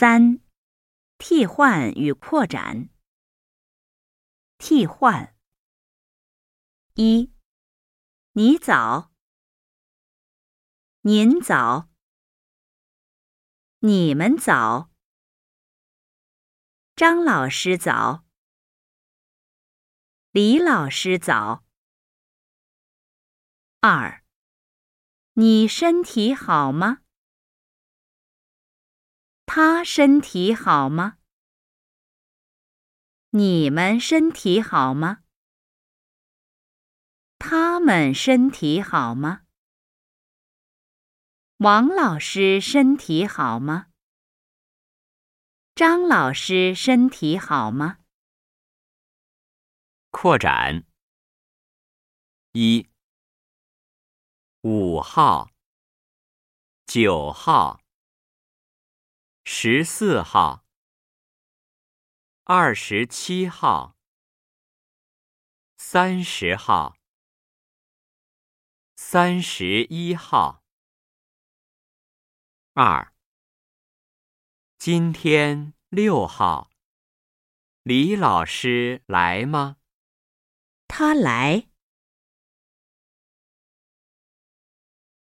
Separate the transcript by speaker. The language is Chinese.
Speaker 1: 三、替换与扩展。替换：一、你早，您早，你们早，张老师早，李老师早。二、你身体好吗？他身体好吗？你们身体好吗？他们身体好吗？王老师身体好吗？张老师身体好吗？
Speaker 2: 扩展：一、五号、九号。十四号、二十七号、三十号、三十一号。二、今天六号，李老师来吗？
Speaker 1: 他来。